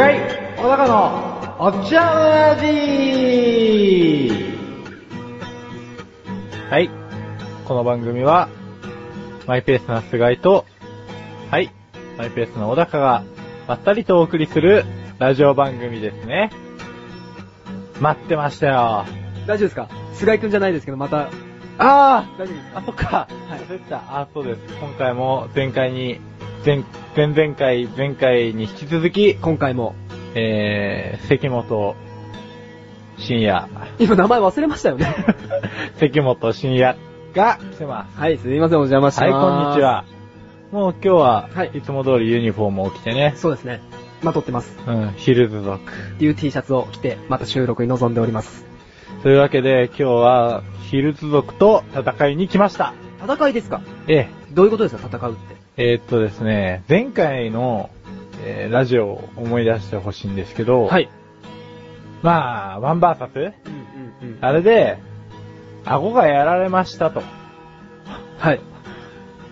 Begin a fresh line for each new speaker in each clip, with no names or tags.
菅井小高のおっちゃんラジはい。この番組は、マイペースな菅井と、はい、マイペースな小高が、まったりとお送りするラジオ番組ですね。待ってましたよ。
大丈夫ですか？菅井くんじゃないですけど、また、
あ
大丈夫です
ーあ、そっか。
はい
忘れてた。あ、そうです。今回も前回に、前、前々回、前回に引き続き、
今回も。
えー、関本深夜。
今名前忘れましたよね。
関本深夜が来てます。
はい、すいません、お邪魔します。
はい、こんにち。は。もう今日は、
はい
いつも通りユニフォームを着てね、
そうですね。まとってます。
うん、ヒルズ族。
っていう T シャツを着て、また収録に臨んでおります。
というわけで、今日は、ヒルズ族と戦いに来ました。
戦いですか？
え
どういうことですか、戦うって。
え、えーっとですね、前回の、えーラジオを思い出してほしいんですけど、
はい。
まあ、ワンバーサス？
うんうんうん。
あれで、顎がやられましたと。
はい。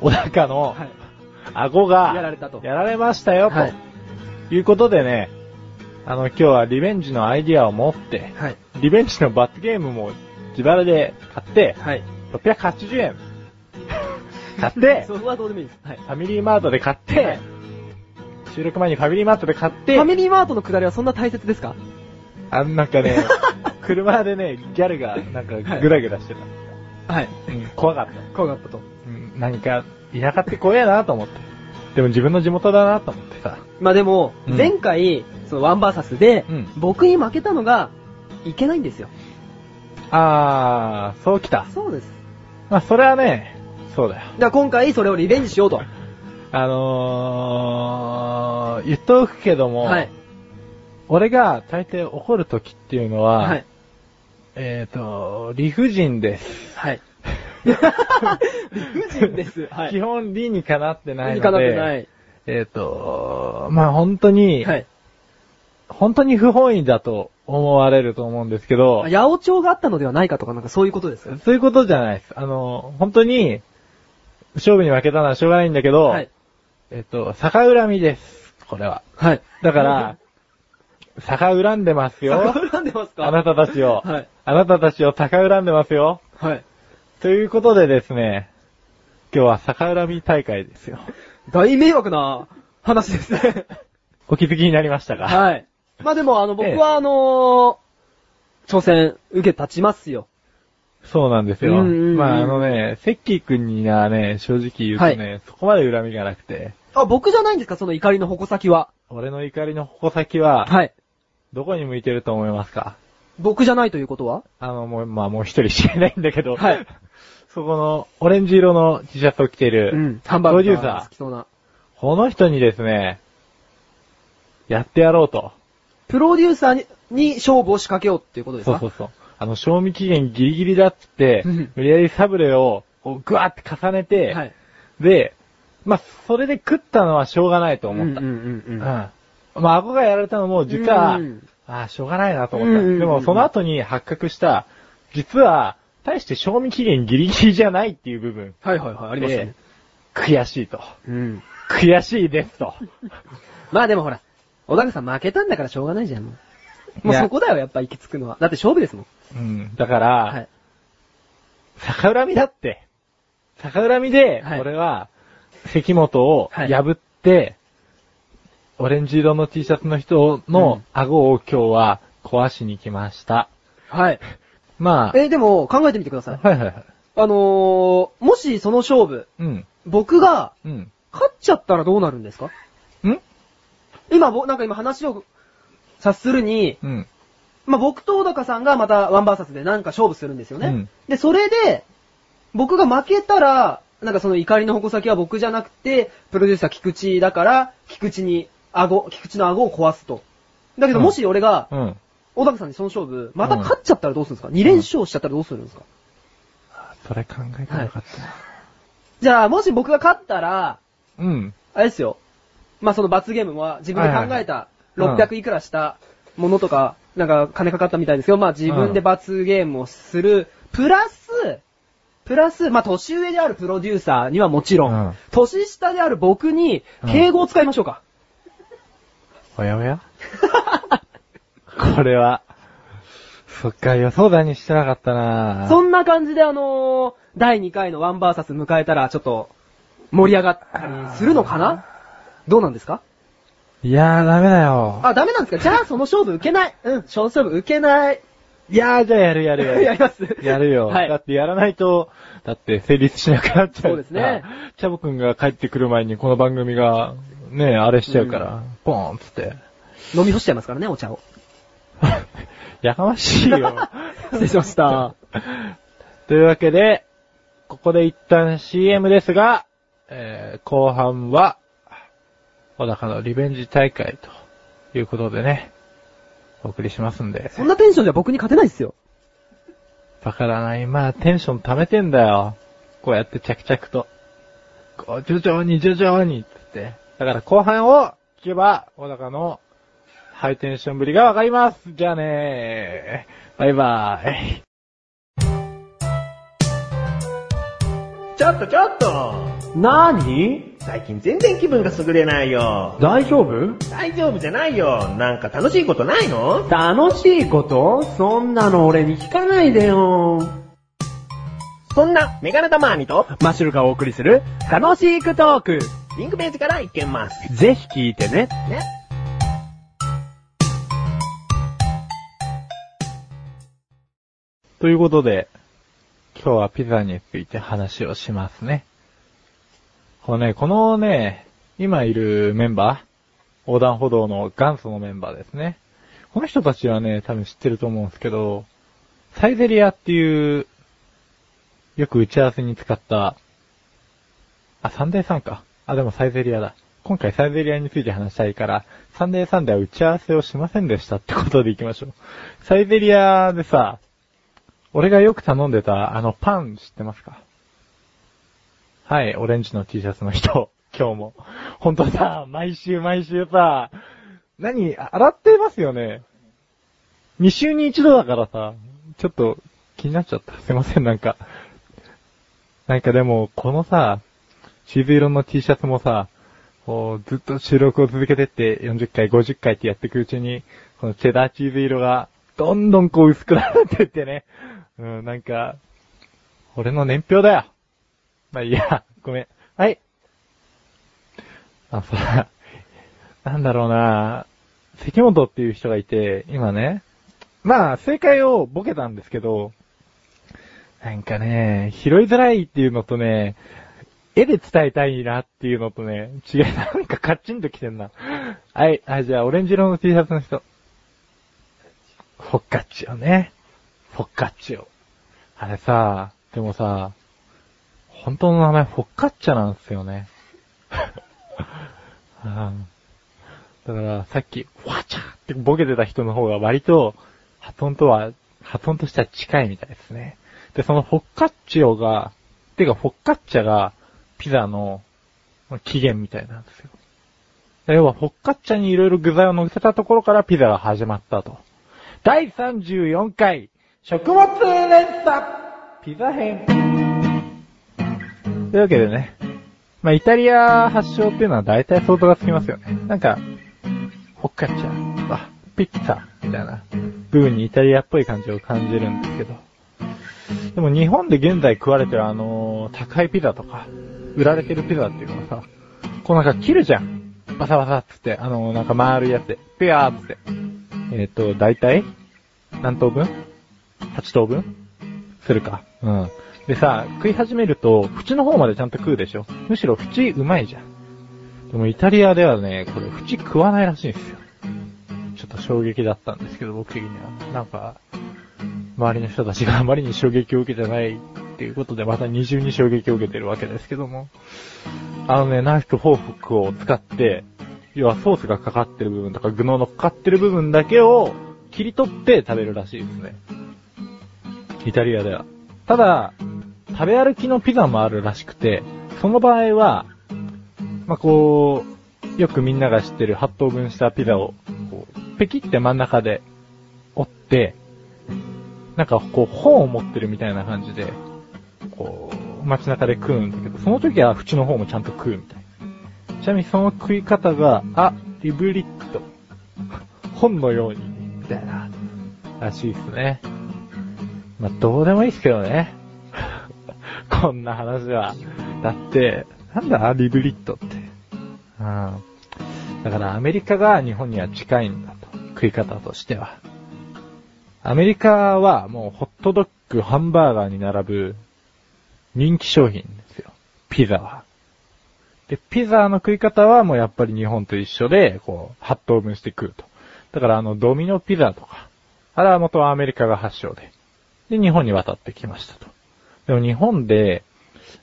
小高の
はい。
顎が、
やられたと
やられましたよ、
はい。
ということでね、あの、今日はリベンジのアイディアを持って、
はい。
リベンジの罰ゲームも自腹で買って、
はい。
680円買って、
そこはどうでもいいです。はい。
ファミリーマートで買って、
はい
収録前にファミリーマートで買って、
ファミリーマートの下りはそんな大切ですか？
あんなんかね、車でね、ギャルがなんかグラグラしてた。
はい。
うん、怖かった。
怖かったと。
うん、なんか、田舎って怖えなと思って。でも自分の地元だなと思ってさ。
まあでも、
うん
前回、そのワンバーサスで、
うん
僕に負けたのが、いけないんですよ。
あー、そうきた。
そうです。
まあそれはね、そうだよ。
だから今回それをリベンジしようと。
あのー、言っておくけども、
はい。
俺が大抵怒る時っていうのは、
はい。
えっ、と、理不尽です。
はい。理不尽です。は
基本理にかなってないので、
理にかなってない。
えっ、と、まあ本当に、
はい。
本当に不本意だと思われると思うんですけど、
八百長があったのではないかとか、なんかそういうことですよ。
そういうことじゃないです。あの、本当に、勝負に負けたのはしょうがないんだけど、
はい。
えっ、と、逆恨みです。これは。
はい。
だから、逆恨んでますよ。
恨んでますか？
あなたたちを。
はい。
あなたたちを逆恨んでますよ。
はい。
ということでですね、今日は逆恨み大会ですよ。
大迷惑な話ですね。
お気づきになりましたか？
はい。まあでも、あの、僕
ええ
はあのー挑戦受け立ちますよ。
そうなんですよ。
うんうんうん
まああのね、セッキー君にはね、正直言うとね、そこまで恨みがなくて、
あ、僕じゃないんですか？その怒りの矛先は。
俺の怒りの矛先は、
はい。
どこに向いてると思いますか？
僕じゃないということは？
あの、もう、まあもう一人しかいないんだけど、
はい。
そこの、オレンジ色の T シャツを着てる、
うん。ハンバーグ
プロデューサー
好きそうな。
この人にですね、やってやろうと。
プロデューサーにに勝負を仕掛けようっていうことですか？
そうそうそう。あの、賞味期限ギリギリだっつって
うん、
無理やりサブレを、こうグワーって重ねて、
はい。
で、まあ、それで食ったのはしょうがないと思った。
う
うんん。
うんうんうん。
まあ、顎がやられたのも、実は、
うん
ああ、しょうがないなと思った。
うんうんうんうん
でも、その後に発覚した、実は、大して賞味期限ギリギリじゃないっていう部分。
はいはいはい、ありましたね
で。悔しいと。
うん。
悔しいですと。
まあでもほら、小高さん負けたんだからしょうがないじゃん、もう。もうそこだよ、やっぱ行き着くのは。だって勝負ですもん。
うん。だから、
はい。
逆恨みだって。逆恨みで、
はい
俺は、関本を
はい
破って、オレンジ色の T シャツの人
う
の
ん
顎を今日は壊しに来ました。
はい。
まあ、
え、でも考えてみてください。
はいはいはい。
あのー、もしその勝負、
うん。
僕が
うん。
勝っちゃったらどうなるんですか？
ん？
今、ぼなんか今話を察するに、
うん。
まあ、僕と小高さんがまたワンバーサスでなんか勝負するんですよね。
うん
で、それで、僕が負けたら、なんかその怒りの矛先は僕じゃなくて、プロデューサー菊池だから、菊池に顎、菊池の顎を壊すと。だけど
うん
もし俺が、
うん。
小高さんにその勝負、また勝っちゃったらどうするんですか、?2 連勝しちゃったらどうするんですか、
それ考えてなかったな。
じゃあ、もし僕が勝ったら、
うん。
あれですよ。まあ、その罰ゲームは自分で考えた
はいはい
600いくらしたものとか、なんか金かかったみたいですけど、まあ自分で罰ゲームをする、プラス、プラス、まあ年上であるプロデューサーにはもちろん、
うん。
年下である僕に
うん。
敬語を使いましょうか。
おやおや？これは。そっか、予想だにしてなかったな。
そんな感じであのー、第2回のワンバーサス迎えたら、ちょっと、盛り上がったりするのかな？どうなんですか？
いやー、ダメだよ。
あ、ダメなんですか？じゃあその勝負受けない。うん、勝負受けない。
いやー、じゃあやるやるやる。
やります
やるよ。
はい
だってやらないと、だって成立しなくなっちゃう。
そうですね。
チャボくんが帰ってくる前にこの番組が、ね、あれしちゃうから、ポーンっつって。
飲み干しちゃいますからね、お茶を。
やかましいよ。
失礼しました。
というわけで、ここで一旦 CM ですが、えー、後半は、小高のリベンジ大会ということでね、お送りしますんで。
そんなテンションじゃ僕に勝てないっすよ。
わからない。まあ、テンション溜めてんだよ。こうやって着々と。こう、徐々に徐々に、つって。だから後半を聞けば、小高のハイテンションぶりがわかります。じゃあねー。バイバーイ。
ちょっとちょっと
なーに
最近全然気分が優れないよ。
大丈夫？
大丈夫じゃないよ。なんか楽しいことないの？
楽しいこと？そんなの俺に聞かないでよ。
そんなメガネタマーニと
マッシュルがお送りする楽しいクトーク。
リンクページから行けます。
ぜひ聞いてね。
ね。
ということで、今日はピザについて話をしますね。このね、このね、今いるメンバー、横断歩道の元祖のメンバーですね。この人たちはね、多分知ってると思うんですけど、サイゼリアっていう、よく打ち合わせに使った、あ、サンデーさんか。あ、でもサイゼリアだ。今回サイゼリアについて話したいから、サンデーさんでは打ち合わせをしませんでしたってことで行きましょう。サイゼリアでさ、俺がよく頼んでた、あのパン知ってますか？はい、オレンジの T シャツの人、今日も。ほんとさ、毎週毎週さ、何、洗ってますよね ?2 週に1度だからさ、ちょっと気になっちゃった。すいません、なんか。なんかでも、このさ、チーズ色の T シャツもさ、こう、ずっと収録を続けてって、40回、50回ってやっていくうちに、このチェダーチーズ色が、どんどんこう薄くなってってね。うん、なんか、俺の年表だよ。まあいいや、ごめん。はい。あ、さ、なんだろうな関本っていう人がいて、今ね、まあ、正解をボケたんですけど、なんかね、拾いづらいっていうのとね、絵で伝えたいなっていうのとね、違い、なんかカッチンと来てんな。はい、はい、じゃあ、オレンジ色の T シャツの人。フォッカッチオね。フォッカッチオ。あれさ、でもさ、本当の名前フォッカッチャなんですよね。だから、さっき、ワチャってボケてた人の方が割と、発音とは、発音としては近いみたいですね。で、そのフォッカッチオが、てかフォッカッチャが、ピザの起源みたいなんですよ。要は、フォッカッチャにいろいろ具材を乗せたところからピザが始まったと。第34回、食物連鎖ピザ編。というわけでね、まあ、イタリア発祥っていうのは大体相当がつきますよね。なんか、フォッカッチャ、あ、ピッツァ、みたいな部分にイタリアっぽい感じを感じるんですけど。でも日本で現在食われてるあのー高いピザとか、売られてるピザっていうのはさ、こうなんか切るじゃん。バサバサっつって、あのーなんか丸いやつで、ピャーっつって。えっ、と、大体何等分 ?8 等分？するか。うん。でさ、食い始めると、縁の方までちゃんと食うでしょ？むしろ縁うまいじゃん。でもイタリアではね、これ縁食わないらしいんですよ。ちょっと衝撃だったんですけど、僕的には。なんか、周りの人たちがあまりに衝撃を受けてないっていうことで、また二重に衝撃を受けてるわけですけども。あのね、ナイフとフォークを使って、要はソースがかかってる部分とか具の乗っかってる部分だけを切り取って食べるらしいですね。イタリアでは。ただ、食べ歩きのピザもあるらしくて、その場合は、まあ、こう、よくみんなが知ってる8等分したピザを、こう、ペキって真ん中で折って、なんかこう本を持ってるみたいな感じで、こう、街中で食うんだけど、その時は縁の方もちゃんと食うみたいな。ちなみにその食い方が、あ、リブリット。本のように、みたいな、らしいですね。まあ、どうでもいいですけどね。こんな話は。だって、なんだ、リブリットって。うん。だからアメリカが日本には近いんだと。食い方としては。アメリカはもうホットドッグ、ハンバーガーに並ぶ人気商品ですよ。ピザは。で、ピザの食い方はもうやっぱり日本と一緒で、こう、8等分して食うと。だからあの、ドミノピザとか、あれは元はアメリカが発祥で。で、日本に渡ってきましたと。でも日本で、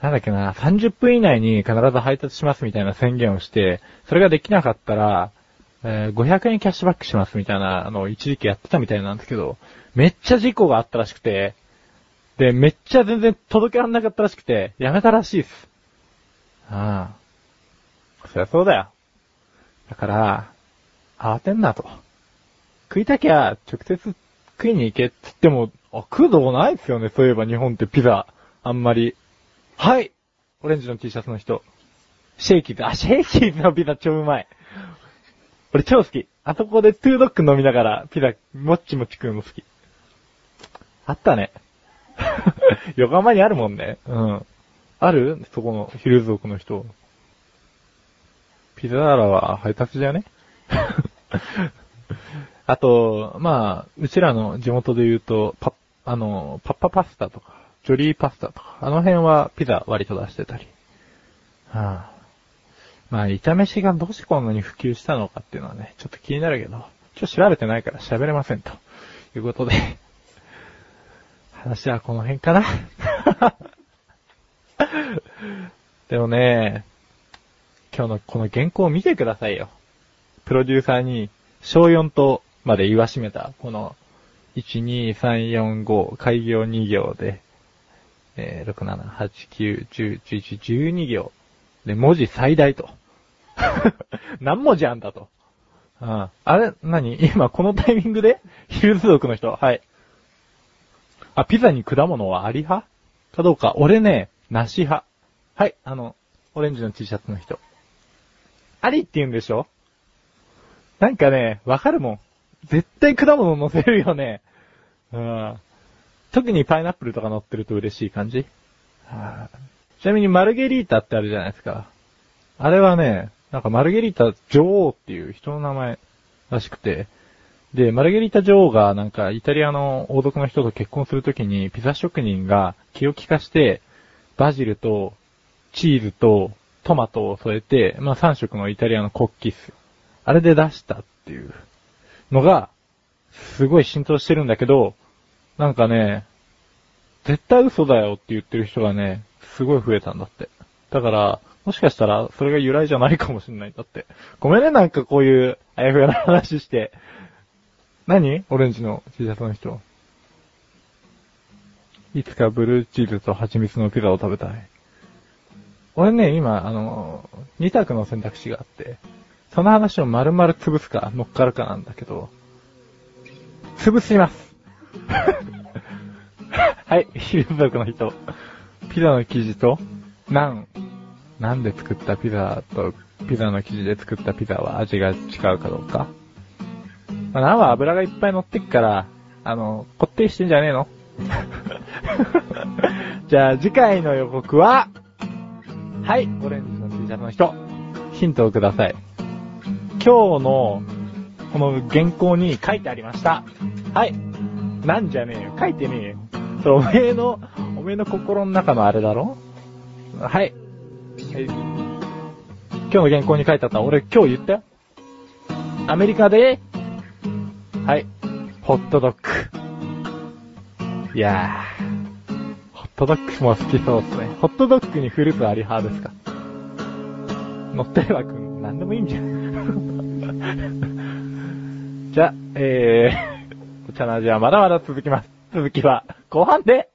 なんだっけな、30分以内に必ず配達しますみたいな宣言をして、それができなかったら、えー500円キャッシュバックしますみたいな、あの、一時期やってたみたいなんですけど、めっちゃ事故があったらしくて、で、めっちゃ全然届けられなかったらしくて、やめたらしいです。ああ。そりゃそうだよ。だから、慌てんなと。食いたきゃ、直接食いに行けって言っても、あ、食うとこないですよね。そういえば日本ってピザ、あんまり。はいオレンジの T シャツの人。シェイキーズ、あ、シェイキーズのピザ超うまい。俺超好き。あそこでトゥードッグ飲みながらピザ、もっちもち食うの好き。あったね。横浜にあるもんね。うん。ある？そこのヒルズ族の人。ピザーラは配達じゃね？あと、まあ、うちらの地元で言うと、パ、あの、パッパパスタとか、ジョリーパスタとか、あの辺はピザ割と出してたり。はあ、まあ、炒め飯がどうしてこんなに普及したのかっていうのはね、ちょっと気になるけど、ちょっと調べてないから喋れませんと。いうことで、話はこの辺かな。でもね、今日のこの原稿を見てくださいよ。プロデューサーに、小4とまで言わしめた、この、1、2、3、4、5、開業2行で、えー、6、7、8、9、10、11、12行。で、文字最大と。何文字あんだと。ああれ、何？今このタイミングで？ヒルズ族の人？はい。あ、ピザに果物はあり派？かどうか。俺ね、梨派。はい、あの、オレンジの T シャツの人。ありって言うんでしょ？なんかね、わかるもん。絶対果物乗せるよね。うん。特にパイナップルとか乗ってると嬉しい感じ。はちなみにマルゲリータってあるじゃないですか。あれはね、なんかマルゲリータ女王っていう人の名前らしくて、で、マルゲリータ女王がなんかイタリアの王族の人と結婚するときにピザ職人が気を利かして、バジルとチーズとトマトを添えて、まあ3色のイタリアの国旗っす。あれで出したっていうのが、すごい浸透してるんだけど、なんかね、絶対嘘だよって言ってる人がね、すごい増えたんだって。だから、もしかしたら、それが由来じゃないかもしれないんだって。ごめんね、なんかこういう、あやふやな話して。何？オレンジの T シャツの人。いつかブルーチーズと蜂蜜のピザを食べたい。俺ね、今、あの、二択の選択肢があって、その話を丸々潰すか乗っかるかなんだけど、潰します。はい、ヒルズ族の人。ピザの生地と、ナン。ナンで作ったピザと、ピザの生地で作ったピザは味が違うかどうか。まあ、ナンは油がいっぱい乗ってっから、あの、こってりしてんじゃねえの じゃあ次回の予告は、はい、オレンジの T シャツの人、ヒントをください。今日の、この原稿に書いてありました。はい。なんじゃねえよ。書いてねえよ。それおめえの、おめえの心の中のあれだろ？はい。はい。今日の原稿に書いてあった。俺今日言ったよ。アメリカで、はい。ホットドッグ。いやー。ホットドッグも好きそうですね。ホットドッグにフルーツあり派ですか？乗ってればくん、なんでもいいんじゃん。じゃ、えー、お茶の味はまだまだ続きます。続きは後半で